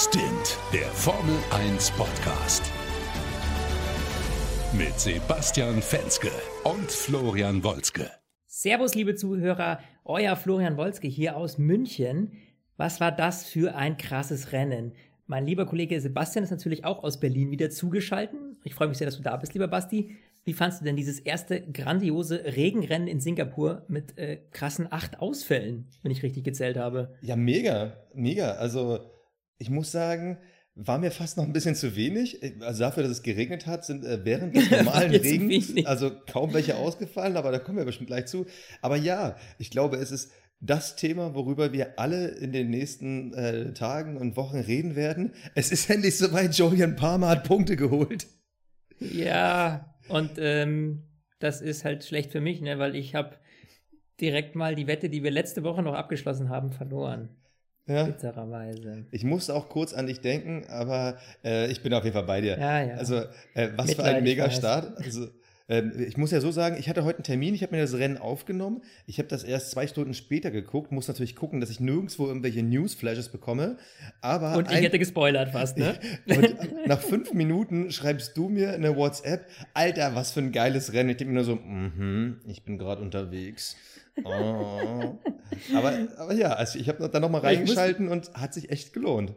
Stint, der Formel 1 Podcast. Mit Sebastian Fenske und Florian Wolzke. Servus, liebe Zuhörer, euer Florian Wolzke hier aus München. Was war das für ein krasses Rennen? Mein lieber Kollege Sebastian ist natürlich auch aus Berlin wieder zugeschaltet. Ich freue mich sehr, dass du da bist, lieber Basti. Wie fandest du denn dieses erste grandiose Regenrennen in Singapur mit äh, krassen acht Ausfällen, wenn ich richtig gezählt habe? Ja, mega, mega. Also ich muss sagen, war mir fast noch ein bisschen zu wenig. Also dafür, dass es geregnet hat, sind äh, während des normalen Regens also kaum welche ausgefallen, aber da kommen wir bestimmt gleich zu. Aber ja, ich glaube, es ist das Thema, worüber wir alle in den nächsten äh, Tagen und Wochen reden werden. Es ist endlich soweit, Julian Palmer hat Punkte geholt. Ja, und ähm, das ist halt schlecht für mich, ne, weil ich habe direkt mal die Wette, die wir letzte Woche noch abgeschlossen haben, verloren. Ja. Bittererweise. Ich musste auch kurz an dich denken, aber äh, ich bin auf jeden Fall bei dir. Ja, ja. Also, äh, was für ein Mega-Start. Also, äh, ich muss ja so sagen, ich hatte heute einen Termin, ich habe mir das Rennen aufgenommen. Ich habe das erst zwei Stunden später geguckt, muss natürlich gucken, dass ich nirgendwo irgendwelche Newsflashes bekomme. Aber und ich hätte gespoilert fast, ne? und nach fünf Minuten schreibst du mir eine WhatsApp, Alter, was für ein geiles Rennen. Ich denke mir nur so, mhm, ich bin gerade unterwegs. Oh. aber, aber ja, also ich habe dann nochmal reingeschalten und hat sich echt gelohnt.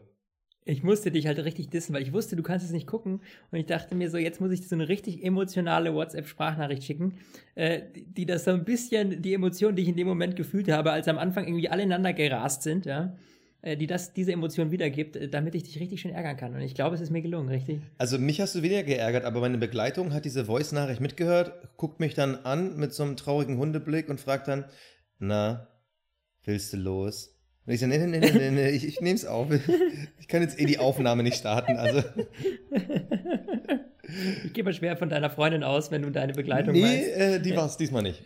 Ich musste dich halt richtig dissen, weil ich wusste, du kannst es nicht gucken. Und ich dachte mir so, jetzt muss ich so eine richtig emotionale WhatsApp-Sprachnachricht schicken, äh, die das so ein bisschen, die Emotion, die ich in dem Moment gefühlt habe, als am Anfang irgendwie alle ineinander gerast sind, ja, die das, diese Emotion wiedergibt, äh, damit ich dich richtig schön ärgern kann. Und ich glaube, es ist mir gelungen, richtig? Also mich hast du weniger geärgert, aber meine Begleitung hat diese Voice-Nachricht mitgehört, guckt mich dann an mit so einem traurigen Hundeblick und fragt dann, na, willst du los? Und ich so, nee, nee, nee, nee, nee, ich, ich nehm's auf. Ich kann jetzt eh die Aufnahme nicht starten, also. Ich gehe mal schwer von deiner Freundin aus, wenn du deine Begleitung nee, meinst. Nee, äh, die war es diesmal nicht.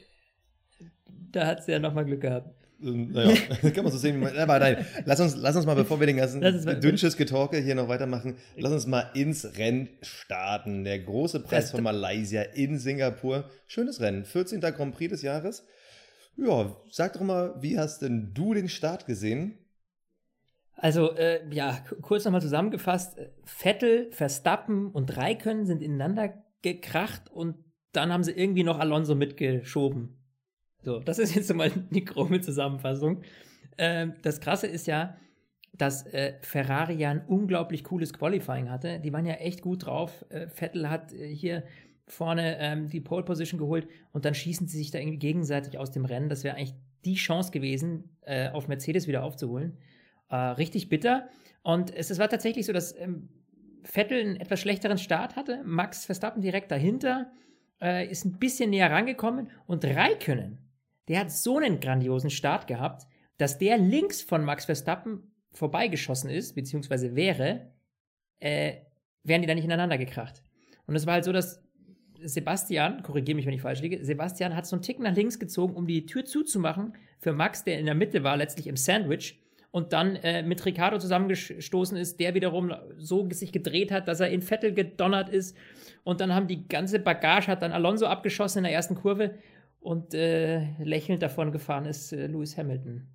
Da hat sie ja nochmal Glück gehabt. Ähm, naja, kann man so sehen. Aber nein, lass uns, lass uns mal, bevor wir den ganzen dünnsches Getalke hier noch weitermachen, lass uns mal ins Rennen starten. Der große Preis von Malaysia in Singapur. Schönes Rennen. 14. Grand Prix des Jahres. Ja, sag doch mal, wie hast denn du den Start gesehen? Also, äh, ja, kurz nochmal zusammengefasst. Vettel, Verstappen und Raikön sind ineinander gekracht und dann haben sie irgendwie noch Alonso mitgeschoben. So, das ist jetzt mal die grobe Zusammenfassung. Ähm, das Krasse ist ja, dass äh, Ferrari ja ein unglaublich cooles Qualifying hatte. Die waren ja echt gut drauf. Äh, Vettel hat äh, hier vorne ähm, die Pole Position geholt und dann schießen sie sich da irgendwie gegenseitig aus dem Rennen. Das wäre eigentlich die Chance gewesen, äh, auf Mercedes wieder aufzuholen. Äh, richtig bitter. Und es, es, war tatsächlich so, dass ähm, Vettel einen etwas schlechteren Start hatte. Max Verstappen direkt dahinter äh, ist ein bisschen näher rangekommen und Raikönnen der hat so einen grandiosen Start gehabt, dass der links von Max Verstappen vorbeigeschossen ist, beziehungsweise wäre, äh, wären die da nicht ineinander gekracht. Und es war halt so, dass Sebastian, korrigiere mich, wenn ich falsch liege, Sebastian hat so einen Tick nach links gezogen, um die Tür zuzumachen für Max, der in der Mitte war, letztlich im Sandwich, und dann äh, mit Ricardo zusammengestoßen ist, der wiederum so sich gedreht hat, dass er in Vettel gedonnert ist. Und dann haben die ganze Bagage, hat dann Alonso abgeschossen in der ersten Kurve und äh, lächelnd davon gefahren ist äh, Lewis Hamilton.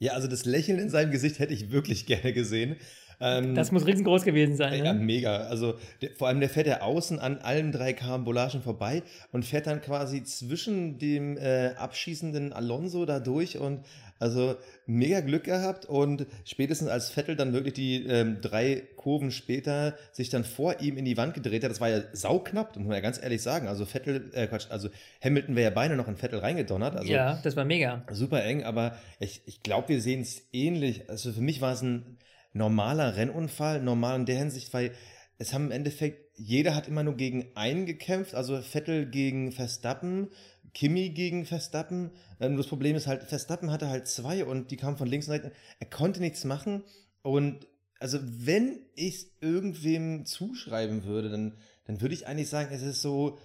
Ja, also das Lächeln in seinem Gesicht hätte ich wirklich gerne gesehen. Ähm, das muss riesengroß gewesen sein. Ja, ne? mega. Also der, vor allem der fährt ja außen an allen drei Karambolagen vorbei und fährt dann quasi zwischen dem äh, abschießenden Alonso da durch und also mega Glück gehabt und spätestens als Vettel dann wirklich die ähm, drei Kurven später sich dann vor ihm in die Wand gedreht hat, das war ja sauknapp, muss man ja ganz ehrlich sagen. Also Vettel, äh Quatsch, also Hamilton wäre ja beinahe noch in Vettel reingedonnert. Also ja, das war mega. Super eng, aber ich, ich glaube, wir sehen es ähnlich. Also für mich war es ein normaler Rennunfall, normal in der Hinsicht, weil es haben im Endeffekt, jeder hat immer nur gegen einen gekämpft, also Vettel gegen Verstappen, Kimi gegen Verstappen. Ähm, das Problem ist halt, Verstappen hatte halt zwei und die kamen von links und rechts. Er konnte nichts machen. Und also, wenn ich es irgendwem zuschreiben würde, dann, dann würde ich eigentlich sagen, es ist so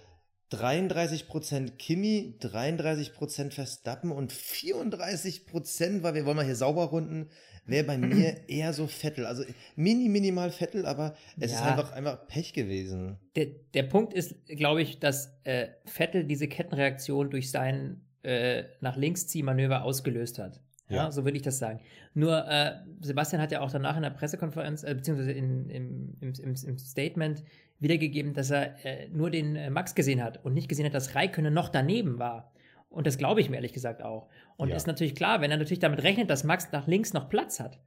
33% Kimi, 33% Verstappen und 34%, weil wir wollen mal hier sauber runden, wäre bei mir eher so Vettel. Also mini, minimal Vettel, aber es ja. ist einfach, einfach Pech gewesen. Der, der Punkt ist, glaube ich, dass äh, Vettel diese Kettenreaktion durch sein äh, nach links Ziehmanöver ausgelöst hat. Ja, Ja. so würde ich das sagen. Nur äh, Sebastian hat ja auch danach in der Pressekonferenz, äh, beziehungsweise in, im, im, im, im Statement wiedergegeben, dass er äh, nur den äh, Max gesehen hat und nicht gesehen hat, dass Raikkonen noch daneben war. Und das glaube ich mir ehrlich gesagt auch. Und Ja. ist natürlich klar, wenn er natürlich damit rechnet, dass Max nach links noch Platz hat,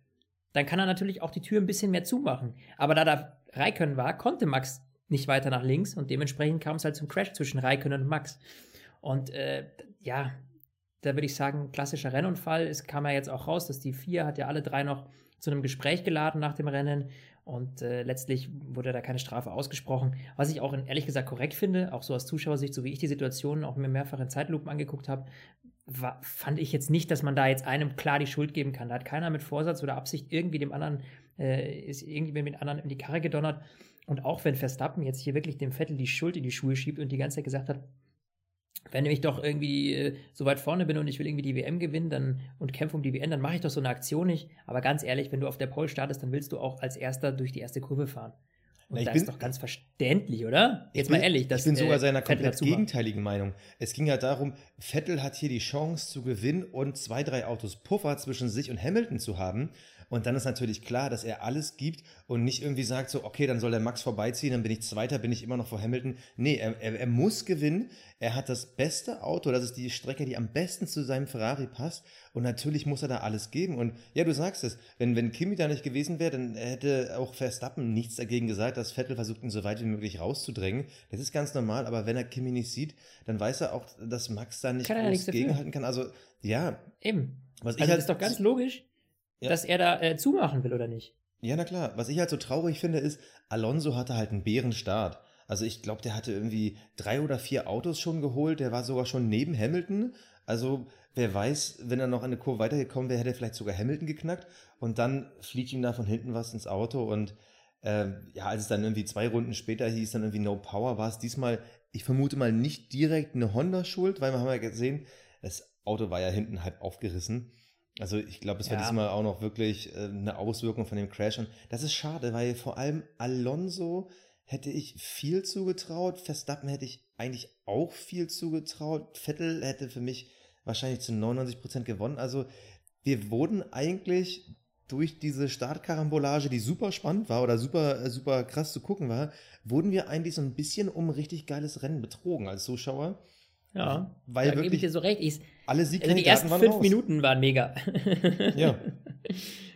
dann kann er natürlich auch die Tür ein bisschen mehr zumachen. Aber da da Raikkonen war, konnte Max nicht weiter nach links und dementsprechend kam es halt zum Crash zwischen Raikkonen und Max. Und äh, ja, da würde ich sagen, klassischer Rennunfall. Es kam ja jetzt auch raus, dass die vier hat ja alle drei noch zu einem Gespräch geladen nach dem Rennen und äh, letztlich wurde da keine Strafe ausgesprochen. Was ich auch in, ehrlich gesagt korrekt finde, auch so aus Zuschauersicht, so wie ich die Situation auch mir mehrfach in Zeitlupen angeguckt habe, fand ich jetzt nicht, dass man da jetzt einem klar die Schuld geben kann. Da hat keiner mit Vorsatz oder Absicht irgendwie dem anderen, äh, ist irgendwie mit dem anderen in die Karre gedonnert. Und auch wenn Verstappen jetzt hier wirklich dem Vettel die Schuld in die Schuhe schiebt und die ganze Zeit gesagt hat, wenn ich doch irgendwie äh, so weit vorne bin und ich will irgendwie die WM gewinnen dann, und kämpfe um die WM, dann mache ich doch so eine Aktion nicht. Aber ganz ehrlich, wenn du auf der Pole startest, dann willst du auch als Erster durch die erste Kurve fahren. Und das bin- ist doch ganz verständlich, oder? Jetzt bin- mal ehrlich. dass, ich bin sogar äh, seiner Vettel komplett gegenteiligen Meinung. Es ging ja darum, Vettel hat hier die Chance zu gewinnen und zwei, drei Autos Puffer zwischen sich und Hamilton zu haben. Und dann ist natürlich klar, dass er alles gibt und nicht irgendwie sagt so, okay, dann soll der Max vorbeiziehen, dann bin ich Zweiter, bin ich immer noch vor Hamilton. Nee, er, er, er muss gewinnen. Er hat das beste Auto, das ist die Strecke, die am besten zu seinem Ferrari passt. Und natürlich muss er da alles geben. Und ja, du sagst es, wenn, wenn Kimi da nicht gewesen wäre, dann hätte auch Verstappen nichts dagegen gesagt, dass Vettel versucht, ihn so weit wie möglich rauszudrängen. Das ist ganz normal, aber wenn er Kimi nicht sieht, dann weiß er auch, dass Max da nicht Kann groß gegenhalten kann. Also, ja, Eben. was ich Also halt das ist doch ganz logisch, Ja. dass er da äh, zumachen will, oder nicht? Ja, na klar. Was ich halt so traurig finde, ist, Alonso hatte halt einen Bärenstart. Also ich glaube, der hatte irgendwie drei oder vier Autos schon geholt. Der war sogar schon neben Hamilton. Also wer weiß, wenn er noch eine Kurve weitergekommen wäre, hätte er vielleicht sogar Hamilton geknackt. Und dann fliegt ihm da von hinten was ins Auto. Und ähm, ja, als es dann irgendwie zwei Runden später hieß, dann irgendwie No Power, war es diesmal, ich vermute mal, nicht direkt eine Honda-Schuld, weil wir haben ja gesehen, das Auto war ja hinten halb aufgerissen. Also ich glaube, es war Ja. diesmal auch noch wirklich äh, eine Auswirkung von dem Crash. Und das ist schade, weil vor allem Alonso hätte ich viel zugetraut. Verstappen hätte ich eigentlich auch viel zugetraut. Vettel hätte für mich wahrscheinlich zu 99 Prozent gewonnen. Also wir wurden eigentlich durch diese Startkarambolage, die super spannend war oder super, äh, super krass zu gucken war, wurden wir eigentlich so ein bisschen um richtig geiles Rennen betrogen als Zuschauer. Ja. Weil da gebe ich wirklich dir so recht. Ich, alle also die Siegkandidaten ersten waren fünf raus. Minuten waren mega. Ja.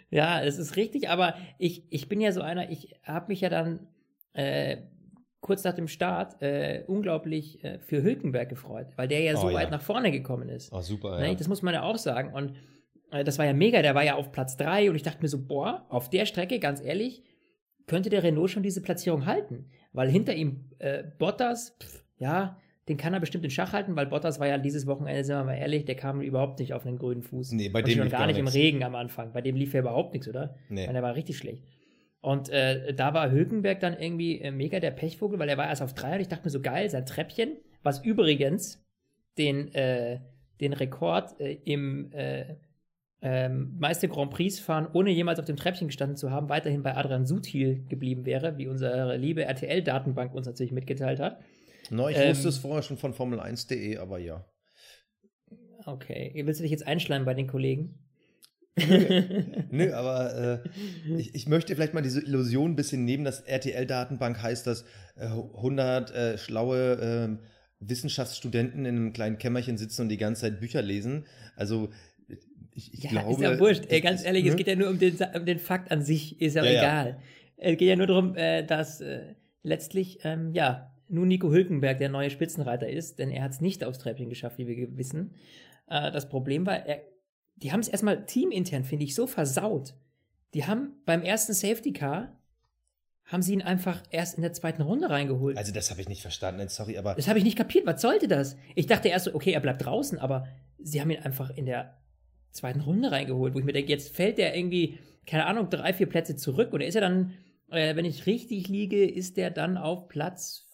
Ja, es ist richtig, aber ich, ich bin ja so einer, ich habe mich ja dann äh, kurz nach dem Start äh, unglaublich äh, für Hülkenberg gefreut, weil der ja so Oh, ja. weit nach vorne gekommen ist. Oh, super, Ne, ja. Das muss man ja auch sagen. Und äh, das war ja mega, der war ja auf Platz 3 und ich dachte mir so, boah, auf der Strecke, ganz ehrlich, könnte der Renault schon diese Platzierung halten. Weil hinter ihm äh, Bottas, pff, ja, den kann er bestimmt in Schach halten, weil Bottas war ja dieses Wochenende, sind wir mal ehrlich, der kam überhaupt nicht auf einen grünen Fuß. Nee, bei und dem schon lief gar gar nicht im. Regen am Anfang. Bei dem lief ja überhaupt nichts, oder? Nee. Und der war richtig schlecht. Und äh, da war Hülkenberg dann irgendwie äh, mega der Pechvogel, weil er war erst auf drei und ich dachte mir so geil, sein Treppchen, was übrigens den, äh, den Rekord äh, im äh, ähm, meiste Grand Prix fahren, ohne jemals auf dem Treppchen gestanden zu haben, weiterhin bei Adrian Sutil geblieben wäre, wie unsere liebe RTL-Datenbank uns natürlich mitgeteilt hat. No, ich Ähm, wusste es vorher schon von Formel1.de, aber ja. Okay, willst du dich jetzt einschleimen bei den Kollegen? Nö, aber äh, ich, ich möchte vielleicht mal diese Illusion ein bisschen nehmen, dass RTL-Datenbank heißt, dass äh, 100 äh, schlaue äh, Wissenschaftsstudenten in einem kleinen Kämmerchen sitzen und die ganze Zeit Bücher lesen. Also ich, ich Ja, glaube... ist ja wurscht. Ey, ganz ist- ehrlich, ne? es geht ja nur um den, um den Fakt an sich, ist ja, Ja, ja. egal. Es geht ja nur darum, äh, dass äh, letztlich, ähm, ja, nun Nico Hülkenberg der neue Spitzenreiter ist, denn er hat es nicht aufs Treppchen geschafft, wie wir wissen. Äh, das Problem war, er, die haben es erstmal teamintern, finde ich, so versaut. Die haben beim ersten Safety Car, haben sie ihn einfach erst in der zweiten Runde reingeholt. Also das habe ich nicht verstanden, sorry, aber Das habe ich nicht kapiert. Was sollte das? Ich dachte erst so, okay, er bleibt draußen, aber sie haben ihn einfach in der zweiten Runde reingeholt, wo ich mir denke, jetzt fällt der irgendwie, keine Ahnung, drei, vier Plätze zurück. Oder ist er dann, äh, wenn ich richtig liege, ist der dann auf Platz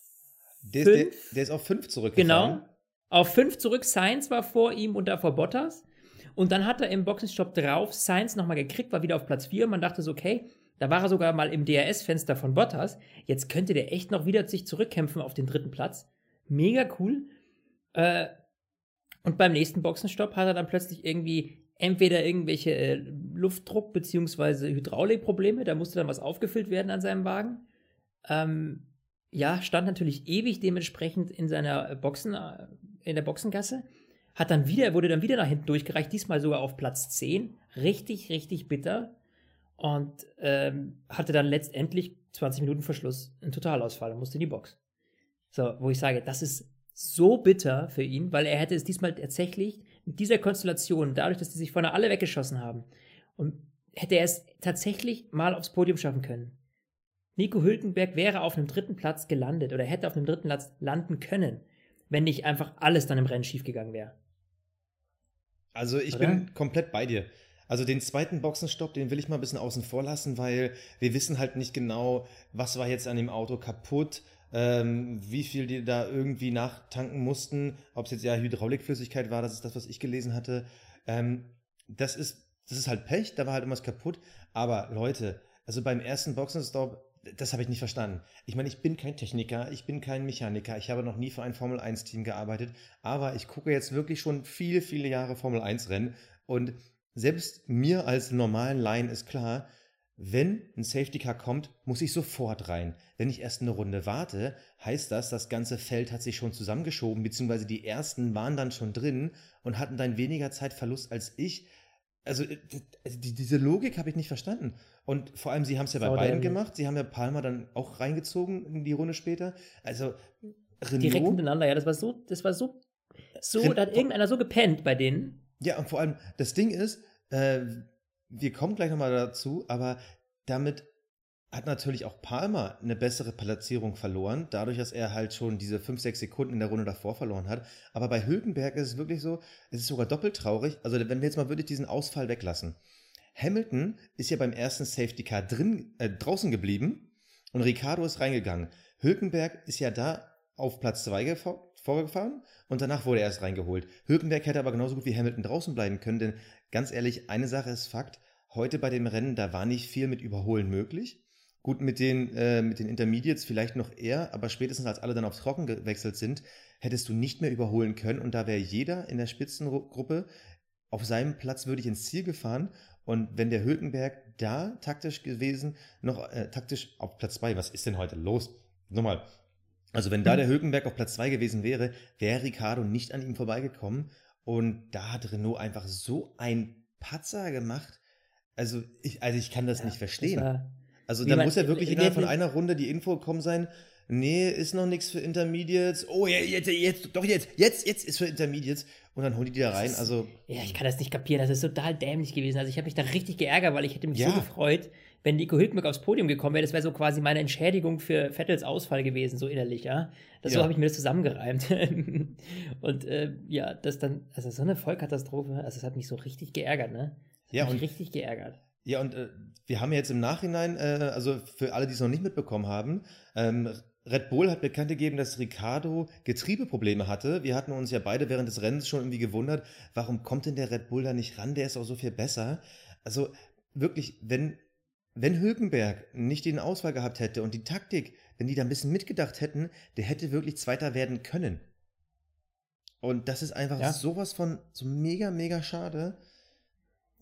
der, ist- der, fünf? der ist auf 5 zurückgefahren. Genau. Auf fünf zurück, Sainz war vor ihm und davor Bottas. Und dann hat er im Boxenstopp drauf Sainz nochmal gekriegt, war wieder auf Platz 4. Und man dachte so, okay, da war er sogar mal im DRS-Fenster von Bottas. Jetzt könnte der echt noch wieder sich zurückkämpfen auf den dritten Platz. Mega cool. Äh, und beim nächsten Boxenstopp hat er dann plötzlich irgendwie entweder irgendwelche äh, Luftdruck- bzw. Hydraulikprobleme, da musste dann was aufgefüllt werden an seinem Wagen. Ähm, ja, stand natürlich ewig dementsprechend in seiner Boxen, äh, in der Boxengasse. Hat dann wieder, wurde dann wieder nach hinten durchgereicht, diesmal sogar auf Platz 10. Richtig, richtig bitter. Und ähm, hatte dann letztendlich 20 Minuten Verschluss einen Totalausfall und musste in die Box. So, wo ich sage, das ist so bitter für ihn, weil er hätte es diesmal tatsächlich mit dieser Konstellation, dadurch, dass die sich vorne alle weggeschossen haben, und hätte er es tatsächlich mal aufs Podium schaffen können. Nico Hülkenberg wäre auf einem dritten Platz gelandet oder hätte auf einem dritten Platz landen können, wenn nicht einfach alles dann im Rennen schiefgegangen wäre. Also ich oder? bin komplett bei dir. Also den zweiten Boxenstopp, den will ich mal ein bisschen außen vor lassen, weil wir wissen halt nicht genau, was war jetzt an dem Auto kaputt, ähm, wie viel die da irgendwie nachtanken mussten, ob es jetzt ja Hydraulikflüssigkeit war, das ist das, was ich gelesen hatte. Ähm, das ist, das ist halt Pech, da war halt irgendwas kaputt. Aber Leute, also beim ersten Boxenstopp, das habe ich nicht verstanden. Ich meine, ich bin kein Techniker, ich bin kein Mechaniker, ich habe noch nie für ein Formel 1 Team gearbeitet, aber ich gucke jetzt wirklich schon viele, viele Jahre Formel 1 Rennen und selbst mir als normalen Laien ist klar, wenn ein Safety Car kommt, muss ich sofort rein. Wenn ich erst eine Runde warte, heißt das, das ganze Feld hat sich schon zusammengeschoben, beziehungsweise die ersten waren dann schon drin und hatten dann weniger Zeitverlust als ich. Also, äh, also diese Logik habe ich nicht verstanden. Und vor allem, sie haben es ja bei Oder beiden gemacht. Sie haben ja Palmer dann auch reingezogen in die Runde später. Also Renault, direkt miteinander, ja, das war so, das war so, so, Ren da hat irgendeiner so gepennt bei denen. Ja, und vor allem, das Ding ist, äh, wir kommen gleich nochmal dazu, aber damit hat natürlich auch Palmer eine bessere Platzierung verloren, dadurch, dass er halt schon diese 5, 6 Sekunden in der Runde davor verloren hat. Aber bei Hülkenberg ist es wirklich so, es ist sogar doppelt traurig. Also wenn wir jetzt mal wirklich diesen Ausfall weglassen. Hamilton ist ja beim ersten Safety Car drin, äh, draußen geblieben und Ricardo ist reingegangen. Hülkenberg ist ja da auf Platz 2 vorgefahren und danach wurde er erst reingeholt. Hülkenberg hätte aber genauso gut wie Hamilton draußen bleiben können, denn ganz ehrlich, eine Sache ist Fakt. Heute bei dem Rennen, da war nicht viel mit Überholen möglich. Gut, mit den, äh, mit den Intermediates vielleicht noch eher, aber spätestens als alle dann aufs Trocken gewechselt sind, hättest du nicht mehr überholen können und da wäre jeder in der Spitzengruppe auf seinem Platz würde ich ins Ziel gefahren und wenn der Hülkenberg da taktisch gewesen, noch äh, taktisch auf Platz 2, was ist denn heute los? Nochmal. Also wenn da der Hülkenberg auf Platz 2 gewesen wäre, wäre Ricardo nicht an ihm vorbeigekommen und da hat Renault einfach so ein Patzer gemacht. Also ich, also ich kann das ja, nicht verstehen. Das also da muss ja wirklich innerhalb von einer Runde die Info gekommen sein, nee, ist noch nichts für Intermediates. Oh, jetzt, jetzt, doch jetzt, jetzt, jetzt ist für Intermediates. Und dann holen die die da rein. Also, ja, ich kann das nicht kapieren. Das ist total dämlich gewesen. Also ich habe mich da richtig geärgert, weil ich hätte mich ja. so gefreut, wenn Nico Hülkenberg aufs Podium gekommen wäre. Das wäre so quasi meine Entschädigung für Vettels Ausfall gewesen, so innerlich, ja. Das, ja. So habe ich mir das zusammengereimt. und äh, ja, das dann, also so eine Vollkatastrophe, also es hat mich so richtig geärgert, ne? Ja, und richtig geärgert. Ja, und äh, wir haben jetzt im Nachhinein, äh, also für alle, die es noch nicht mitbekommen haben, ähm, Red Bull hat bekannt gegeben, dass Ricardo Getriebeprobleme hatte. Wir hatten uns ja beide während des Rennens schon irgendwie gewundert, warum kommt denn der Red Bull da nicht ran? Der ist auch so viel besser. Also wirklich, wenn, wenn Hülkenberg nicht den Auswahl gehabt hätte und die Taktik, wenn die da ein bisschen mitgedacht hätten, der hätte wirklich Zweiter werden können. Und das ist einfach ja. sowas von so mega, mega schade.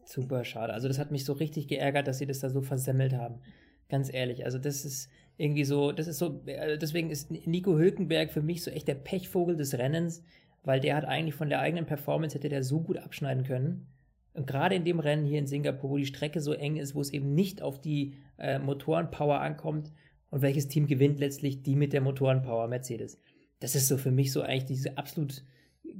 Super schade. Also das hat mich so richtig geärgert, dass sie das da so versemmelt haben. Ganz ehrlich. Also das ist, irgendwie so, das ist so, äh, deswegen ist Nico Hülkenberg für mich so echt der Pechvogel des Rennens, weil der hat eigentlich von der eigenen Performance hätte der so gut abschneiden können. Und gerade in dem Rennen hier in Singapur, wo die Strecke so eng ist, wo es eben nicht auf die äh, Motorenpower ankommt und welches Team gewinnt letztlich die mit der Motorenpower Mercedes. Das ist so für mich so eigentlich diese absolut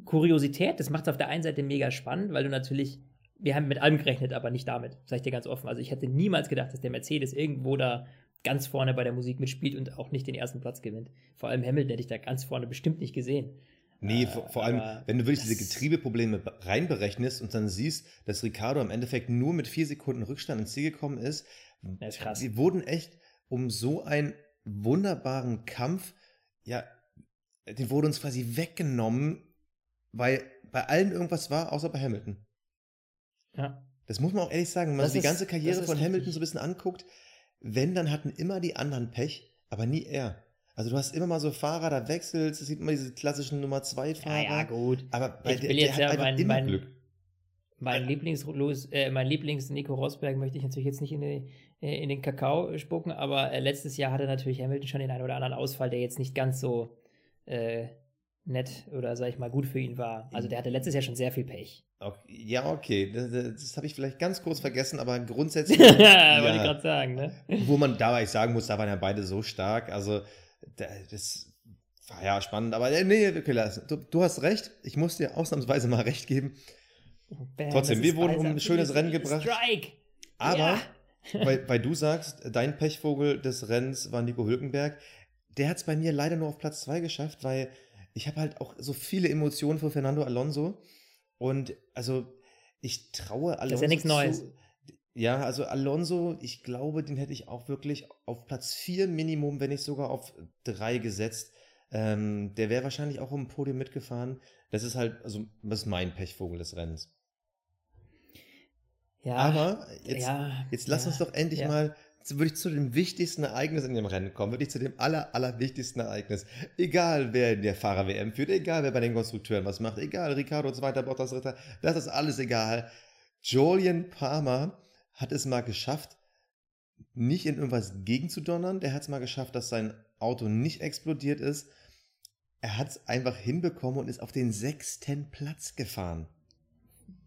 Kuriosität. Das macht es auf der einen Seite mega spannend, weil du natürlich, wir haben mit allem gerechnet, aber nicht damit, sag ich dir ganz offen. Also ich hätte niemals gedacht, dass der Mercedes irgendwo da ganz vorne bei der Musik mitspielt und auch nicht den ersten Platz gewinnt. Vor allem Hamilton hätte ich da ganz vorne bestimmt nicht gesehen. Nee, äh, vor, vor allem, wenn du wirklich diese Getriebeprobleme reinberechnest und dann siehst, dass Ricardo im Endeffekt nur mit vier Sekunden Rückstand ins Ziel gekommen ist. Das ist krass. Sie wurden echt um so einen wunderbaren Kampf, ja, den wurde uns quasi weggenommen, weil bei allen irgendwas war, außer bei Hamilton. Ja. Das muss man auch ehrlich sagen, wenn man das sich die ganze Karriere von Hamilton so ein bisschen anguckt, wenn, dann hatten immer die anderen Pech, aber nie er. Also du hast immer mal so Fahrer, da wechselst, es sieht immer diese klassischen Nummer 2 Fahrer. Ja, ja, gut. Aber bei ich der, will jetzt der ja mein, mein, Glück. mein Lieblings, äh, mein Lieblings Nico Rosberg möchte ich natürlich jetzt nicht in, die, äh, in den Kakao spucken, aber äh, letztes Jahr hatte natürlich Hamilton schon den einen oder anderen Ausfall, der jetzt nicht ganz so äh, nett oder sag ich mal gut für ihn war. Also der hatte letztes Jahr schon sehr viel Pech. Okay, ja, okay, das, das habe ich vielleicht ganz kurz vergessen, aber grundsätzlich. ja, ja, wollte ich gerade sagen, ne? Wo man dabei sagen muss, da waren ja beide so stark. Also das war ja spannend, aber äh, nee, okay, du, du hast recht. Ich muss dir ausnahmsweise mal recht geben. Bam, Trotzdem, wir wurden um ein schönes Rennen gebracht. Strike. Aber, ja. weil, weil du sagst, dein Pechvogel des Rennens war Nico Hülkenberg. Der hat es bei mir leider nur auf Platz 2 geschafft, weil ich habe halt auch so viele Emotionen für Fernando Alonso. Und also, ich traue Alonso. Das ist ja nichts Neues. Ja, also Alonso, ich glaube, den hätte ich auch wirklich auf Platz 4 Minimum, wenn nicht sogar auf 3 gesetzt. Ähm, der wäre wahrscheinlich auch um Podium mitgefahren. Das ist halt, also, das ist mein Pechvogel des Rennens. Ja. Aber jetzt, ja, jetzt lass ja, uns doch endlich ja. mal würde ich zu dem wichtigsten Ereignis in dem Rennen kommen, würde ich zu dem aller, aller wichtigsten Ereignis. Egal, wer in der Fahrer-WM führt, egal, wer bei den Konstrukteuren was macht, egal, Ricardo zweiter, Bottas dritter, das ist alles egal. Julian Palmer hat es mal geschafft, nicht in irgendwas gegenzudonnern. Der hat es mal geschafft, dass sein Auto nicht explodiert ist. Er hat es einfach hinbekommen und ist auf den sechsten Platz gefahren.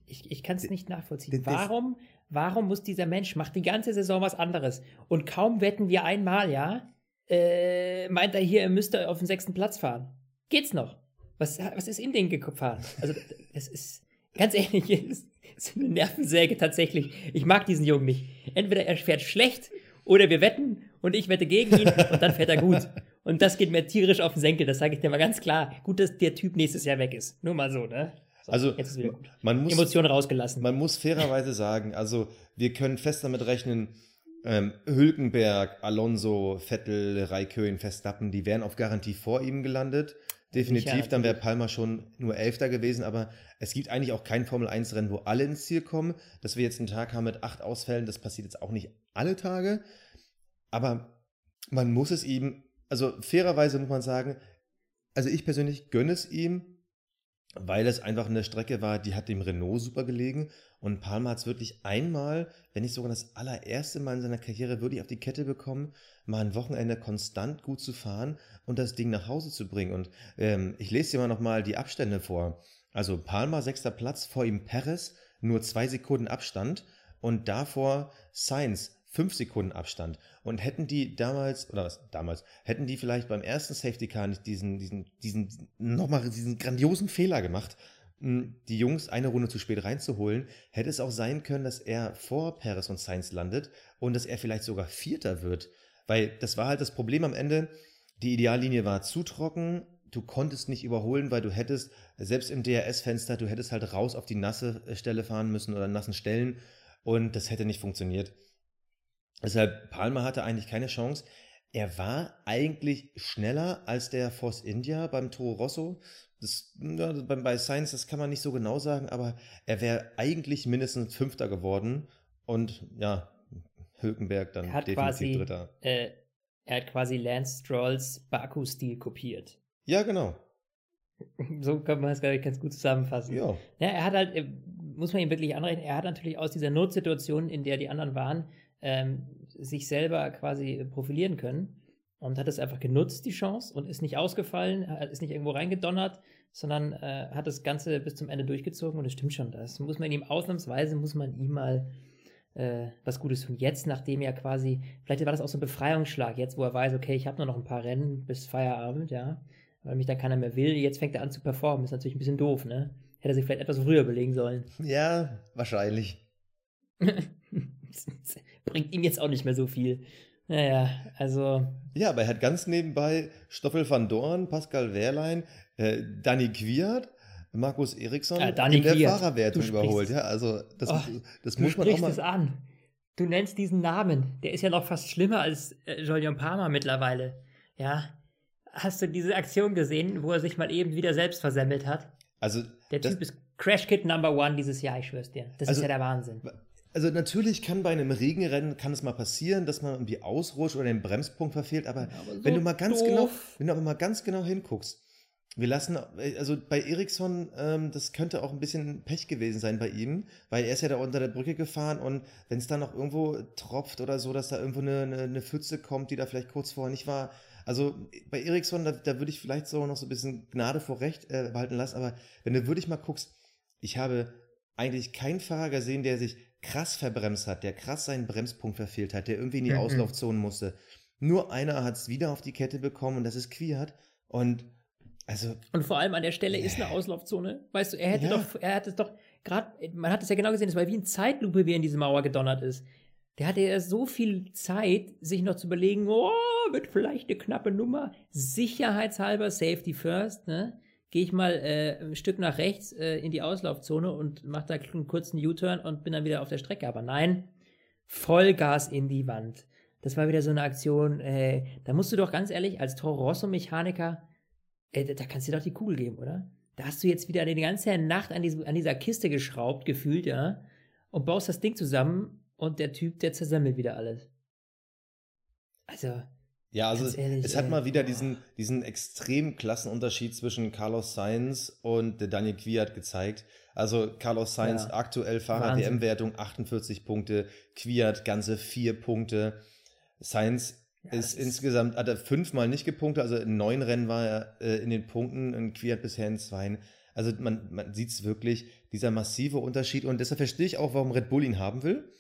Ich, ich kann es nicht nachvollziehen. Warum, warum muss dieser Mensch, macht die ganze Saison was anderes und kaum wetten wir einmal, ja, äh, meint er hier, er müsste auf den sechsten Platz fahren. Geht's noch? Was, was ist in den gefahren? Also, das ist, ganz ehrlich, ist, ist eine Nervensäge tatsächlich. Ich mag diesen Jungen nicht. Entweder er fährt schlecht oder wir wetten und ich wette gegen ihn und dann fährt er gut. Und das geht mir tierisch auf den Senkel, das sage ich dir mal ganz klar. Gut, dass der Typ nächstes Jahr weg ist. Nur mal so, ne? So, also. Man muss, Emotionen rausgelassen. Man muss fairerweise sagen, also wir können fest damit rechnen, ähm, Hülkenberg, Alonso, Vettel, Raikön, Verstappen, die wären auf Garantie vor ihm gelandet. Definitiv, dann wäre Palmer schon nur Elfter gewesen, aber es gibt eigentlich auch kein Formel-1-Rennen, wo alle ins Ziel kommen. Dass wir jetzt einen Tag haben mit acht Ausfällen, das passiert jetzt auch nicht alle Tage. Aber man muss es ihm, also fairerweise muss man sagen, also ich persönlich gönne es ihm, weil es einfach eine Strecke war, die hat dem Renault super gelegen und Palmer hat es wirklich einmal, wenn nicht sogar das allererste Mal in seiner Karriere wirklich auf die Kette bekommen, mal ein Wochenende konstant gut zu fahren und das Ding nach Hause zu bringen. Und ähm, ich lese dir mal nochmal die Abstände vor. Also Palmer sechster Platz, vor ihm Perez, nur zwei Sekunden Abstand und davor Sainz fünf Sekunden Abstand. Und hätten die damals, oder was, damals, hätten die vielleicht beim ersten Safety Car nicht diesen, diesen, diesen, nochmal diesen grandiosen Fehler gemacht, die Jungs eine Runde zu spät reinzuholen, hätte es auch sein können, dass er vor Perez und Sainz landet und dass er vielleicht sogar Vierter wird. Weil das war halt das Problem am Ende. Die Ideallinie war zu trocken, du konntest nicht überholen, weil du hättest, selbst im DRS-Fenster, du hättest halt raus auf die nasse Stelle fahren müssen oder nassen Stellen und das hätte nicht funktioniert. Deshalb, Palmer hatte eigentlich keine Chance. Er war eigentlich schneller als der Force India beim Toro Rosso. Das, ja, bei Science, das kann man nicht so genau sagen, aber er wäre eigentlich mindestens Fünfter geworden. Und ja, Hülkenberg dann definitiv quasi, Dritter. Äh, er hat quasi Lance Strolls Baku-Stil kopiert. Ja, genau. So kann man es, glaube ich, ganz gut zusammenfassen. Ja. ja. Er hat halt, äh, muss man ihm wirklich anrechnen, er hat natürlich aus dieser Notsituation, in der die anderen waren, ähm, sich selber quasi profilieren können und hat es einfach genutzt, die Chance, und ist nicht ausgefallen, ist nicht irgendwo reingedonnert, sondern äh, hat das Ganze bis zum Ende durchgezogen und es stimmt schon. Das muss man ihm ausnahmsweise, muss man ihm mal äh, was Gutes tun. Jetzt, nachdem er quasi, vielleicht war das auch so ein Befreiungsschlag, jetzt wo er weiß, okay, ich habe nur noch ein paar Rennen bis Feierabend, ja, weil mich dann keiner mehr will, jetzt fängt er an zu performen. Ist natürlich ein bisschen doof, ne? Hätte er sich vielleicht etwas früher überlegen sollen. Ja, wahrscheinlich. bringt ihm jetzt auch nicht mehr so viel. Naja, also. Ja, aber er hat ganz nebenbei Stoffel van Dorn, Pascal Wehrlein, äh, Danny Quiert, Markus Eriksson ja, in der Quiert. Fahrerwertung überholt. Ja, also das, oh, das muss man auch mal. Es an. Du nennst diesen Namen. Der ist ja noch fast schlimmer als äh, Julian Palmer mittlerweile. Ja. Hast du diese Aktion gesehen, wo er sich mal eben wieder selbst versemmelt hat? Also. Der Typ ist Crash Kit Number One dieses Jahr, ich schwör's dir. Das also, ist ja der Wahnsinn. Also natürlich kann bei einem Regenrennen kann es mal passieren, dass man irgendwie ausrutscht oder den Bremspunkt verfehlt, aber, ja, aber so wenn du mal ganz doof. genau, wenn du aber mal ganz genau hinguckst, wir lassen, also bei Ericsson, ähm, das könnte auch ein bisschen Pech gewesen sein bei ihm, weil er ist ja da unter der Brücke gefahren und wenn es da noch irgendwo tropft oder so, dass da irgendwo eine, eine, eine Pfütze kommt, die da vielleicht kurz vorher nicht war. Also bei Ericsson, da, da würde ich vielleicht so noch so ein bisschen Gnade vor Recht äh, behalten lassen, aber wenn du wirklich mal guckst, ich habe eigentlich keinen Fahrer gesehen, der sich krass verbremst hat, der krass seinen Bremspunkt verfehlt hat, der irgendwie in die mhm. Auslaufzone musste. Nur einer hat es wieder auf die Kette bekommen und das ist Quiert. Und also. Und vor allem an der Stelle ist eine Auslaufzone. Weißt du, er hätte ja. doch, er hat es doch gerade, man hat es ja genau gesehen, es war wie ein Zeitlupe, wie er in diese Mauer gedonnert ist. Der hatte ja so viel Zeit, sich noch zu überlegen, oh, wird vielleicht eine knappe Nummer. Sicherheitshalber, Safety first, ne? Gehe ich mal äh, ein Stück nach rechts äh, in die Auslaufzone und mache da einen kurzen U-Turn und bin dann wieder auf der Strecke. Aber nein, Vollgas in die Wand. Das war wieder so eine Aktion, äh, da musst du doch ganz ehrlich als Toro Rosso-Mechaniker Ey, da kannst du dir doch die Kugel geben, oder? Da hast du jetzt wieder die ganze Nacht an, diesem, an dieser Kiste geschraubt, gefühlt, ja, und baust das Ding zusammen und der Typ, der zersemmelt wieder alles. Also. Ja, also ehrlich, es hat mal wieder diesen, diesen extremen Klassenunterschied zwischen Carlos Sainz und Daniel Kwiat gezeigt. Also Carlos Sainz ja. aktuell Fahrer WM-Wertung 48 Punkte, Kwiat ganze vier Punkte. Sainz ja, ist, ist insgesamt, hat er fünfmal nicht gepunktet, also in neun Rennen war er äh, in den Punkten und Quiert bisher in zwei. Also man, man sieht es wirklich, dieser massive Unterschied und deshalb verstehe ich auch, warum Red Bull ihn haben will.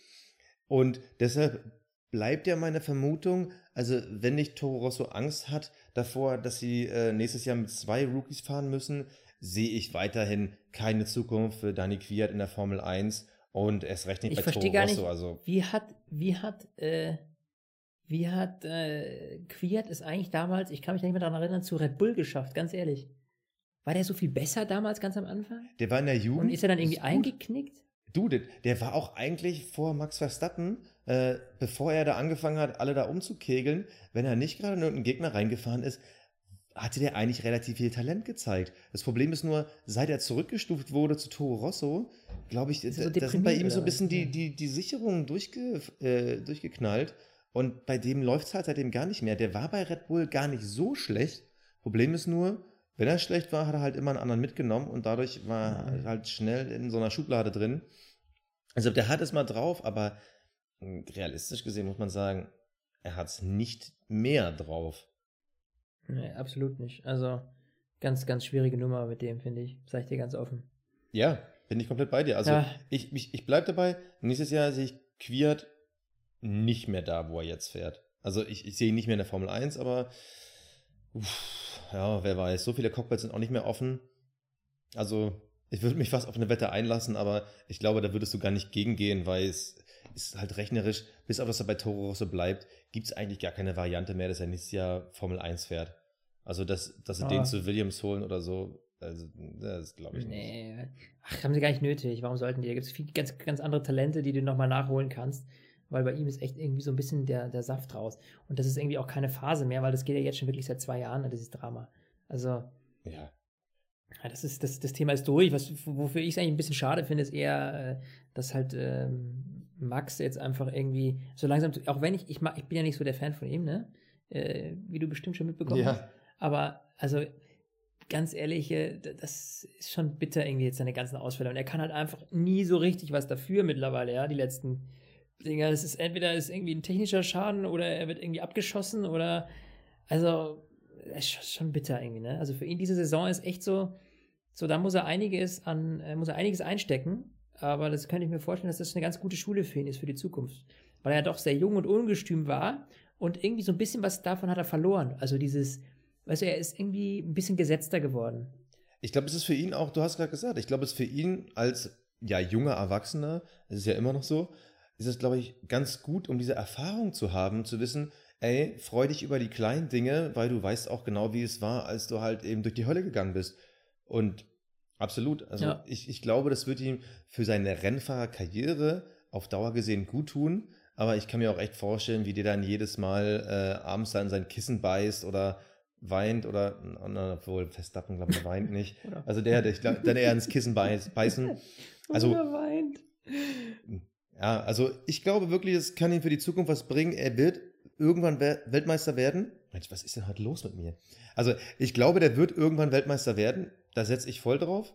Und deshalb bleibt ja meine Vermutung, also wenn nicht Toro Rosso Angst hat davor, dass sie äh, nächstes Jahr mit zwei Rookies fahren müssen, sehe ich weiterhin keine Zukunft für Dani Quiert in der Formel 1 und erst recht nicht ich bei Toro Rosso. Nicht, also. Wie hat, wie hat äh, wie hat äh, Quiert es eigentlich damals, ich kann mich nicht mehr daran erinnern, zu Red Bull geschafft, ganz ehrlich? War der so viel besser damals ganz am Anfang? Der war in der Jugend. Und ist er dann irgendwie eingeknickt? Du, der, der war auch eigentlich vor Max Verstappen, äh, bevor er da angefangen hat, alle da umzukegeln, wenn er nicht gerade in irgendeinen Gegner reingefahren ist, hatte der eigentlich relativ viel Talent gezeigt. Das Problem ist nur, seit er zurückgestuft wurde zu Toro Rosso, glaube ich, da, so da sind bei ihm so ein bisschen die, die, die Sicherungen durchge, äh, durchgeknallt. Und bei dem läuft es halt seitdem gar nicht mehr. Der war bei Red Bull gar nicht so schlecht. Problem ist nur, wenn er schlecht war, hat er halt immer einen anderen mitgenommen und dadurch war er halt schnell in so einer Schublade drin. Also der hat es mal drauf, aber realistisch gesehen muss man sagen, er hat es nicht mehr drauf. Nee, absolut nicht. Also ganz, ganz schwierige Nummer mit dem, finde ich. Sag ich dir ganz offen. Ja, bin ich komplett bei dir. Also ja. ich, ich, ich bleibe dabei. Nächstes Jahr sehe ich Quiert nicht mehr da, wo er jetzt fährt. Also ich, ich sehe ihn nicht mehr in der Formel 1, aber uff, ja, wer weiß. So viele Cockpits sind auch nicht mehr offen. Also ich würde mich fast auf eine Wette einlassen, aber ich glaube, da würdest du gar nicht gegengehen, weil es ist halt rechnerisch, bis auf dass er bei Toro Rosso bleibt, gibt es eigentlich gar keine Variante mehr, dass er nächstes Jahr Formel 1 fährt. Also, dass, dass sie oh. den zu Williams holen oder so, also, das glaube ich nee. nicht. Ach, haben sie gar nicht nötig. Warum sollten die? Da gibt es viele ganz, ganz andere Talente, die du nochmal nachholen kannst weil bei ihm ist echt irgendwie so ein bisschen der, der Saft raus. Und das ist irgendwie auch keine Phase mehr, weil das geht ja jetzt schon wirklich seit zwei Jahren, dieses Drama. Also. Ja. ja das, ist, das, das Thema ist durch. Was, wofür ich es eigentlich ein bisschen schade finde, ist eher, äh, dass halt ähm, Max jetzt einfach irgendwie so langsam, auch wenn ich, ich, mag, ich bin ja nicht so der Fan von ihm, ne? Äh, wie du bestimmt schon mitbekommen ja. hast. Aber, also, ganz ehrlich, äh, das ist schon bitter irgendwie jetzt seine ganzen Ausfälle. Und er kann halt einfach nie so richtig was dafür mittlerweile, ja, die letzten Dinger, es ist entweder ist irgendwie ein technischer Schaden oder er wird irgendwie abgeschossen oder also es ist schon bitter irgendwie, ne? Also für ihn diese Saison ist echt so, so da muss er einiges an, muss er einiges einstecken, aber das könnte ich mir vorstellen, dass das eine ganz gute Schule für ihn ist für die Zukunft, weil er doch sehr jung und ungestüm war und irgendwie so ein bisschen was davon hat er verloren. Also dieses, weißt du, er ist irgendwie ein bisschen gesetzter geworden. Ich glaube, es ist für ihn auch, du hast gerade gesagt, ich glaube, es ist für ihn als ja junger Erwachsener, es ist ja immer noch so, ist es, glaube ich, ganz gut, um diese Erfahrung zu haben, zu wissen, ey, freu dich über die kleinen Dinge, weil du weißt auch genau, wie es war, als du halt eben durch die Hölle gegangen bist. Und absolut, also ja. ich, ich glaube, das wird ihm für seine Rennfahrerkarriere auf Dauer gesehen gut tun. Aber ich kann mir auch echt vorstellen, wie der dann jedes Mal äh, abends dann sein Kissen beißt oder weint oder, obwohl Verstappen, glaube ich, weint nicht. Also der, der ich glaube, dann eher ins Kissen beißen. Also, oder weint. Ja, also ich glaube wirklich, es kann ihm für die Zukunft was bringen. Er wird irgendwann Weltmeister werden. Mensch, was ist denn heute los mit mir? Also, ich glaube, der wird irgendwann Weltmeister werden. Da setze ich voll drauf.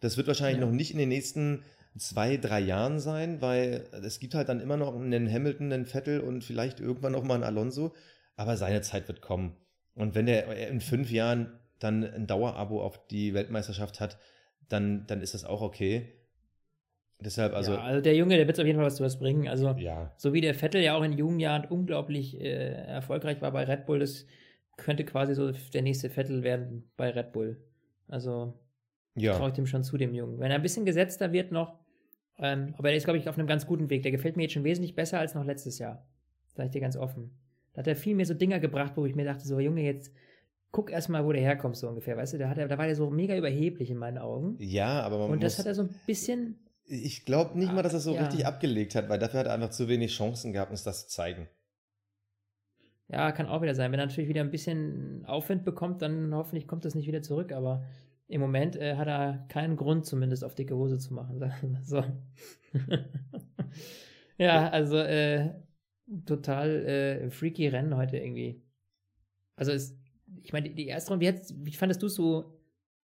Das wird wahrscheinlich Ja. noch nicht in den nächsten zwei, drei Jahren sein, weil es gibt halt dann immer noch einen Hamilton, einen Vettel und vielleicht irgendwann noch mal einen Alonso. Aber seine Zeit wird kommen. Und wenn der in fünf Jahren dann ein Dauerabo auf die Weltmeisterschaft hat, dann, dann ist das auch okay. Deshalb, also, ja, also der Junge, der wird auf jeden Fall was zu was bringen. Also ja. so wie der Vettel ja auch in jungen Jahren unglaublich äh, erfolgreich war bei Red Bull, das könnte quasi so der nächste Vettel werden bei Red Bull. Also Ja. traue ich dem schon zu, dem Jungen. Wenn er ein bisschen gesetzter wird noch, ähm, aber er ist, glaube ich, auf einem ganz guten Weg. Der gefällt mir jetzt schon wesentlich besser als noch letztes Jahr. Sag ich dir ganz offen. Da hat er viel mehr so Dinger gebracht, wo ich mir dachte, so Junge, jetzt guck erstmal, wo der herkommt, so ungefähr. Weißt du, da, hat er, da war der so mega überheblich in meinen Augen. Ja, aber man Und das muss, hat er so ein bisschen, ich glaube nicht mal, dass er so Ja. richtig abgelegt hat, weil dafür hat er einfach zu wenig Chancen gehabt, uns das zu zeigen. Ja, kann auch wieder sein. Wenn er natürlich wieder ein bisschen Aufwind bekommt, dann hoffentlich kommt das nicht wieder zurück. Aber im Moment äh, hat er keinen Grund, zumindest auf dicke Hose zu machen. so. ja, also äh, total äh, freaky Rennen heute irgendwie. Also es, ich meine, die, die erste Runde, wie, hat's- wie fandest du es so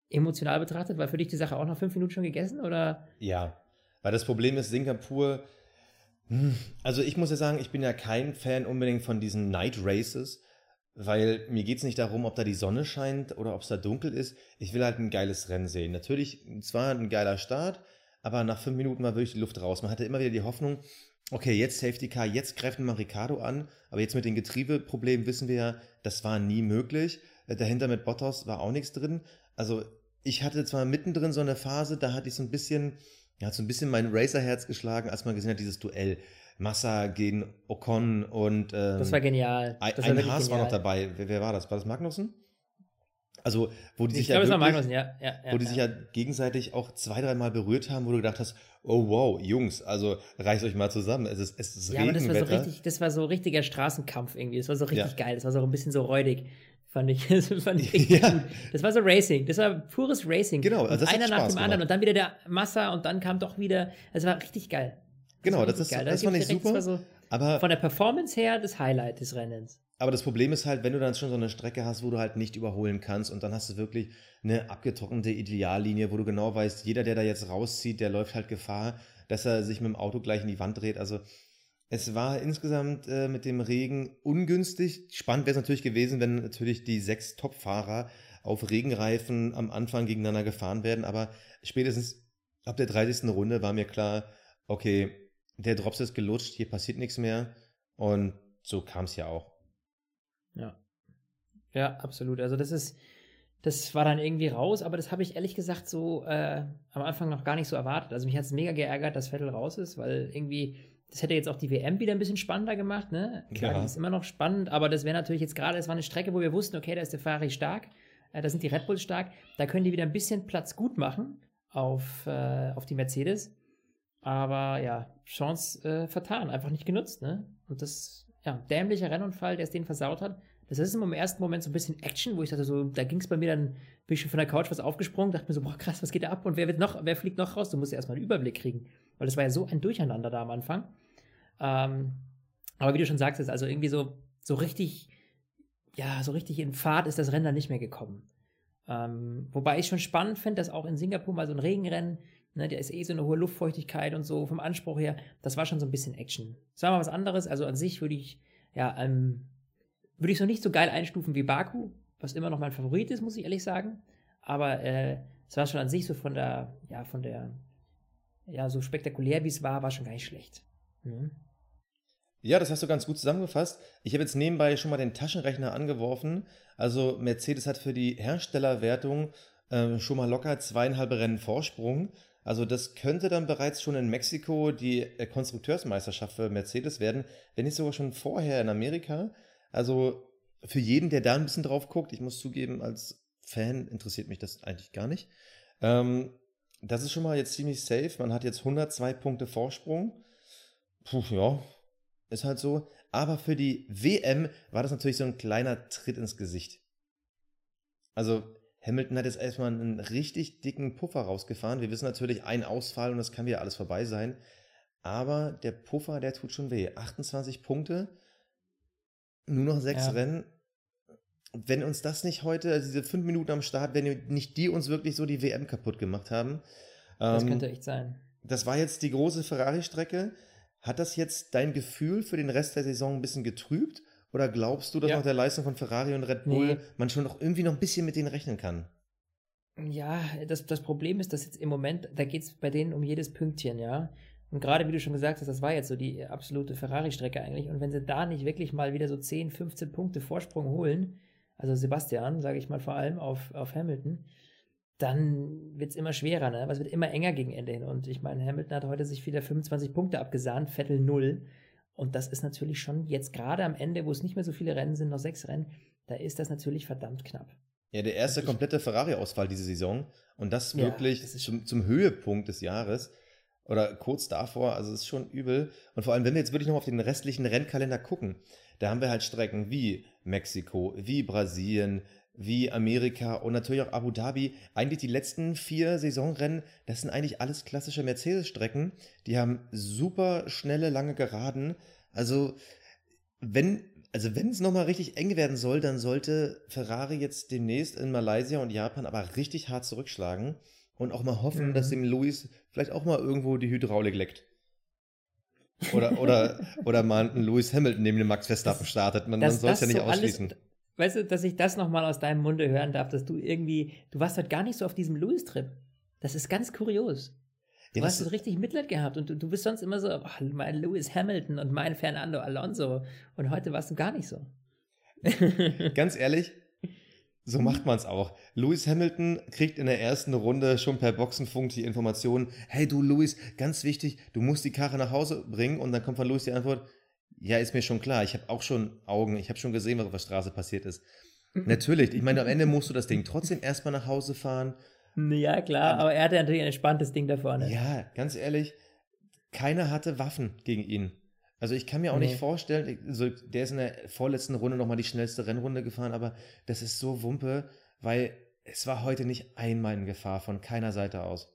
emotional betrachtet? War für dich die Sache auch nach fünf Minuten schon gegessen? Oder? Ja, weil das Problem ist, Singapur, also ich muss ja sagen, ich bin ja kein Fan unbedingt von diesen Night Races, weil mir geht es nicht darum, ob da die Sonne scheint oder ob es da dunkel ist. Ich will halt ein geiles Rennen sehen. Natürlich, es war ein geiler Start, aber nach fünf Minuten war wirklich die Luft raus. Man hatte immer wieder die Hoffnung, okay, jetzt Safety Car, jetzt greift mal Ricardo an, aber jetzt mit den Getriebeproblemen wissen wir ja, das war nie möglich. Äh, Dahinter mit Bottas war auch nichts drin. Also ich hatte zwar mittendrin so eine Phase, da hatte ich so ein bisschen, ja, hat so ein bisschen mein Racerherz geschlagen, als man gesehen hat, dieses Duell. Massa gegen Ocon und ähm, Das war genial. ein, Das war ein wirklich Haas war noch genial. dabei. Wer, wer war das? War das Magnussen? Also, wo die Ich sich glaube, ja war wirklich, Magnussen, ja. ja, wo die sich ja gegenseitig auch zwei, dreimal berührt haben, wo du gedacht hast, oh wow, Jungs, also reißt euch mal zusammen. Es ist, es ist Ja, aber das war so Regenwetter. richtig, das war so richtiger Straßenkampf irgendwie. Das war so richtig geil. Das war so ein bisschen so räudig. Fand ich, das fand ich richtig Ja. gut. Das war so Racing. Das war pures Racing. Genau, also das einer nach Spaß dem anderen gemacht. und dann wieder der Massa und dann kam doch wieder. Es war richtig geil. Genau, war das ist- geil. das Da fand ich das super. so aber, von der Performance her das Highlight des Rennens. aber das Problem ist halt, wenn du dann schon so eine Strecke hast, wo du halt nicht überholen kannst und dann hast du wirklich eine abgetrocknete Ideallinie, wo du genau weißt, jeder, der da jetzt rauszieht, der läuft halt Gefahr, dass er sich mit dem Auto gleich in die Wand dreht. Also es war insgesamt äh, mit dem Regen ungünstig. Spannend wäre es natürlich gewesen, wenn natürlich die sechs Top-Fahrer auf Regenreifen am Anfang gegeneinander gefahren werden, aber spätestens ab der 30. Runde war mir klar, okay, der Drops ist gelutscht, hier passiert nichts mehr und so kam es ja auch. Ja. Ja, absolut. Also das ist, das war dann irgendwie raus, aber das habe ich ehrlich gesagt so äh, am Anfang noch gar nicht so erwartet. Also mich hat es mega geärgert, dass Vettel raus ist, weil irgendwie, das hätte jetzt auch die WM wieder ein bisschen spannender gemacht, ne? Klar, Ja. die ist immer noch spannend, aber das wäre natürlich jetzt gerade, es war eine Strecke, wo wir wussten, okay, da ist der Ferrari stark, äh, da sind die Red Bulls stark, da können die wieder ein bisschen Platz gut machen auf, äh, auf die Mercedes. Aber ja, Chance äh, vertan, einfach nicht genutzt, ne? Und das, ja, dämlicher Rennunfall, der es den versaut hat. Das ist im ersten Moment so ein bisschen Action, wo ich dachte, so, da ging es bei mir dann, bin ich schon von der Couch was aufgesprungen, dachte mir so, boah, krass, was geht da ab und wer wird noch, wer fliegt noch raus? Du musst ja erstmal einen Überblick kriegen. Weil das war ja so ein Durcheinander da am Anfang. Ähm, aber wie du schon sagst, ist also irgendwie so, so richtig, ja, so richtig in Fahrt ist das Rennen dann nicht mehr gekommen. Ähm, wobei ich schon spannend finde, dass auch in Singapur mal so ein Regenrennen, ne, der ist eh so eine hohe Luftfeuchtigkeit und so vom Anspruch her, das war schon so ein bisschen Action. Das war mal was anderes, also an sich würde ich, ja, ähm, würde ich so nicht so geil einstufen wie Baku, was immer noch mein Favorit ist, muss ich ehrlich sagen. Aber äh, es war schon an sich so von der, ja, von der, ja, so spektakulär wie es war, war schon gar nicht schlecht. Mhm. Ja, das hast du ganz gut zusammengefasst. Ich habe jetzt nebenbei schon mal den Taschenrechner angeworfen. Also Mercedes hat für die Herstellerwertung äh, schon mal locker zweieinhalb Rennen Vorsprung. Also das könnte dann bereits schon in Mexiko die äh, Konstrukteursmeisterschaft für Mercedes werden, wenn nicht sogar schon vorher in Amerika. Also für jeden, der da ein bisschen drauf guckt, ich muss zugeben, als Fan interessiert mich das eigentlich gar nicht. Ähm, das ist schon mal jetzt ziemlich safe. Man hat jetzt 102 Punkte Vorsprung. Puh, ja, ist halt so. Aber für die WM war das natürlich so ein kleiner Tritt ins Gesicht. Also Hamilton hat jetzt erstmal einen richtig dicken Puffer rausgefahren. Wir wissen natürlich, ein Ausfall und das kann wieder alles vorbei sein. Aber der Puffer, der tut schon weh. 28 Punkte, nur noch sechs Ja. Rennen. wenn uns das nicht heute, also diese fünf Minuten am Start, wenn nicht die uns wirklich so die WM kaputt gemacht haben. Das ähm, könnte echt sein. Das war jetzt die große Ferrari-Strecke. Hat das jetzt dein Gefühl für den Rest der Saison ein bisschen getrübt? Oder glaubst du, dass ja. nach der Leistung von Ferrari und Red Bull nee. man schon noch irgendwie noch ein bisschen mit denen rechnen kann? Ja, das, das Problem ist, dass jetzt im Moment, da geht es bei denen um jedes Pünktchen, ja. Und gerade wie du schon gesagt hast, das war jetzt so die absolute Ferrari-Strecke eigentlich. Und wenn sie da nicht wirklich mal wieder so 10, 15 Punkte Vorsprung holen, also Sebastian, sage ich mal vor allem auf, auf Hamilton, dann wird es immer schwerer, ne? Aber es wird immer enger gegen Ende hin. Und ich meine, Hamilton hat heute sich wieder 25 Punkte abgesahnt, Vettel 0. Und das ist natürlich schon jetzt gerade am Ende, wo es nicht mehr so viele Rennen sind, noch sechs Rennen, da ist das natürlich verdammt knapp. Ja, der erste komplette Ferrari-Ausfall diese Saison. Und das wirklich ja, das zum, zum Höhepunkt des Jahres oder kurz davor, also es ist schon übel. Und vor allem, wenn wir jetzt wirklich noch auf den restlichen Rennkalender gucken, da haben wir halt Strecken wie Mexiko, wie Brasilien, wie Amerika und natürlich auch Abu Dhabi. Eigentlich die letzten vier Saisonrennen, das sind eigentlich alles klassische Mercedes-Strecken. Die haben super schnelle, lange Geraden. Also, wenn, also wenn es nochmal richtig eng werden soll, dann sollte Ferrari jetzt demnächst in Malaysia und Japan aber richtig hart zurückschlagen und auch mal hoffen, mhm. dass dem Luis vielleicht auch mal irgendwo die Hydraulik leckt. Oder, oder, oder mal ein Lewis Hamilton neben dem Max Verstappen startet. Man, man soll es ja nicht so ausschließen. Alles, weißt du, dass ich das nochmal aus deinem Munde hören darf, dass du irgendwie, du warst halt gar nicht so auf diesem Lewis-Trip. Das ist ganz kurios. Du ja, hast so richtig Mitleid gehabt und du, du bist sonst immer so, oh, mein Lewis Hamilton und mein Fernando Alonso. Und heute warst du gar nicht so. ganz ehrlich, so macht man es auch. Lewis Hamilton kriegt in der ersten Runde schon per Boxenfunk die Information, hey du Lewis, ganz wichtig, du musst die Karre nach Hause bringen und dann kommt von Lewis die Antwort, ja, ist mir schon klar, ich habe auch schon Augen, ich habe schon gesehen, was auf der Straße passiert ist. Mhm. Natürlich, ich meine, am Ende musst du das Ding trotzdem erstmal nach Hause fahren. Ja, klar, aber er hatte natürlich ein entspanntes Ding da vorne. Ja, ganz ehrlich, keiner hatte Waffen gegen ihn. Also ich kann mir auch nee. nicht vorstellen, also der ist in der vorletzten Runde nochmal die schnellste Rennrunde gefahren, aber das ist so Wumpe, weil es war heute nicht einmal in Gefahr von keiner Seite aus.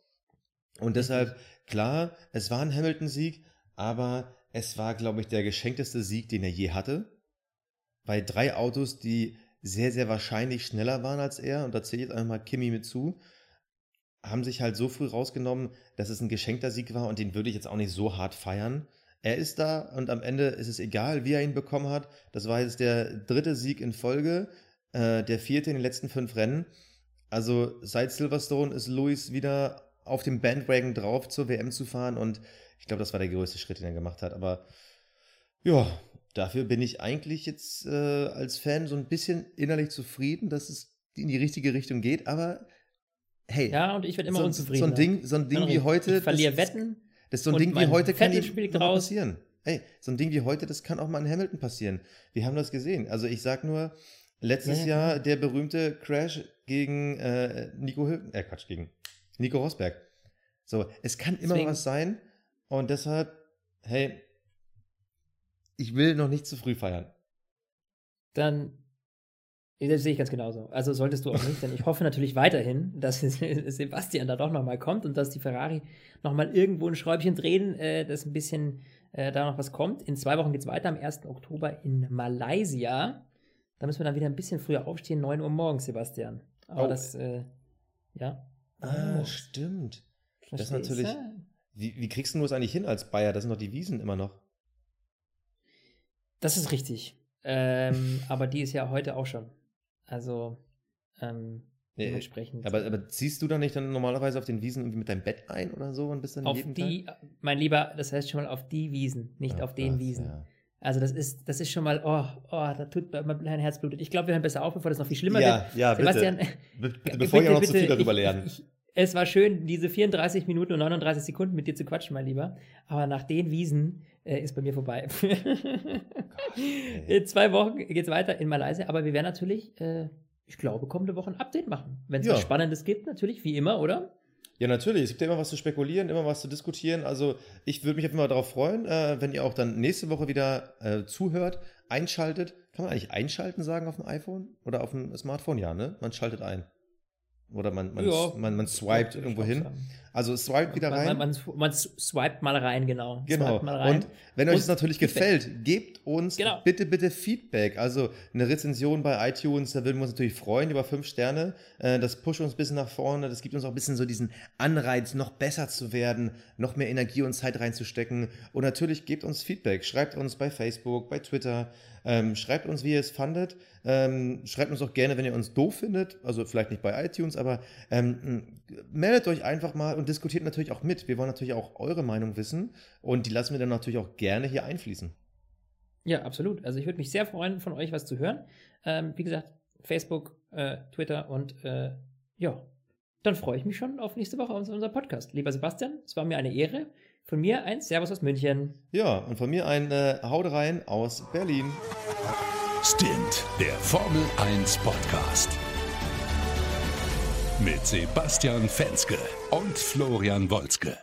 Und deshalb, klar, es war ein Hamilton-Sieg, aber es war, glaube ich, der geschenkteste Sieg, den er je hatte. Bei drei Autos, die sehr, sehr wahrscheinlich schneller waren als er, und da zähle ich jetzt einfach mal Kimi mit zu, haben sich halt so früh rausgenommen, dass es ein geschenkter Sieg war und den würde ich jetzt auch nicht so hart feiern. Er ist da und am Ende ist es egal, wie er ihn bekommen hat. Das war jetzt der dritte Sieg in Folge, äh, der vierte in den letzten fünf Rennen. Also seit Silverstone ist Luis wieder auf dem Bandwagon drauf, zur WM zu fahren und ich glaube, das war der größte Schritt, den er gemacht hat. Aber ja, dafür bin ich eigentlich jetzt äh, als Fan so ein bisschen innerlich zufrieden, dass es in die richtige Richtung geht. Aber hey, ja, und ich werde immer so, unzufrieden. So ein Ding, so ein Ding wie heute. Ich verliere Wetten. Das ist so ein Ding wie heute kann nicht passieren. Ey, so ein Ding wie heute, das kann auch mal in Hamilton passieren. Wir haben das gesehen. Also ich sag nur, letztes ja, Jahr der berühmte Crash gegen äh, Nico Hül äh Quatsch, gegen Nico Rosberg. So, es kann immer Deswegen. was sein und deshalb, hey, ich will noch nicht zu früh feiern. Dann das sehe ich ganz genauso. Also solltest du auch nicht, denn ich hoffe natürlich weiterhin, dass Sebastian da doch nochmal kommt und dass die Ferrari nochmal irgendwo ein Schräubchen drehen, äh, dass ein bisschen äh, da noch was kommt. In zwei Wochen geht es weiter, am 1. Oktober in Malaysia. Da müssen wir dann wieder ein bisschen früher aufstehen, 9 Uhr morgens, Sebastian. Aber oh. das, äh, ja. Ah, stimmt. Verstehst das ist natürlich. Wie, wie kriegst du das eigentlich hin als Bayer? Das sind doch die Wiesen immer noch. Das ist richtig. Ähm, aber die ist ja heute auch schon. Also ähm, dementsprechend. Aber, aber ziehst du dann nicht dann normalerweise auf den Wiesen irgendwie mit deinem Bett ein oder so und bist dann auf jeden die, Tag? Mein Lieber, das heißt schon mal auf die Wiesen, nicht Ach, auf den was, Wiesen. Ja. Also das ist, das ist schon mal, oh, oh, da tut mein Herz blutet. Ich glaube, wir hören besser auf, bevor das noch viel schlimmer ja, wird. Ja, Sebastian, bitte. Be bevor bitte, auch noch bitte, zu viel darüber lernen. Ich, ich, es war schön, diese 34 Minuten und 39 Sekunden mit dir zu quatschen, mein Lieber. Aber nach den Wiesen äh, ist bei mir vorbei. In zwei Wochen geht es weiter in Malaysia, aber wir werden natürlich äh, ich glaube, kommende Woche ein Update machen. Wenn es ja. was Spannendes gibt, natürlich, wie immer, oder? Ja, natürlich. Es gibt ja immer was zu spekulieren, immer was zu diskutieren. Also ich würde mich auf jeden Fall darauf freuen, äh, wenn ihr auch dann nächste Woche wieder äh, zuhört, einschaltet. Kann man eigentlich einschalten sagen auf dem iPhone oder auf dem Smartphone? Ja, ne? Man schaltet ein. Oder man, man, Ja, man, man swiped ich irgendwo hin. Also swipe wieder rein. Man, man, man, swiped mal rein, genau. Genau. Swiped mal rein. Und wenn euch das natürlich Feedback. gefällt, gebt uns Genau. bitte, bitte Feedback. Also eine Rezension bei iTunes, da würden wir uns natürlich freuen über fünf Sterne. Äh, Das pusht uns ein bisschen nach vorne. Das gibt uns auch ein bisschen so diesen Anreiz, noch besser zu werden, noch mehr Energie und Zeit reinzustecken. Und natürlich gebt uns Feedback. Schreibt uns bei Facebook, bei Twitter. Ähm, schreibt uns, wie ihr es fandet. Ähm, schreibt uns auch gerne, wenn ihr uns doof findet. Also vielleicht nicht bei iTunes, aber ähm, meldet euch einfach mal und diskutiert natürlich auch mit. Wir wollen natürlich auch eure Meinung wissen und die lassen wir dann natürlich auch gerne hier einfließen. Ja, absolut. Also ich würde mich sehr freuen, von euch was zu hören. Ähm, wie gesagt, Facebook, äh, Twitter und äh, ja, dann freue ich mich schon auf nächste Woche auf unser Podcast. Lieber Sebastian, es war mir eine Ehre. Von mir ein Servus aus München. Ja, und von mir ein äh, Haut rein aus Berlin. Stint, der Formel 1 Podcast. Mit Sebastian Fenske und Florian Wolzke.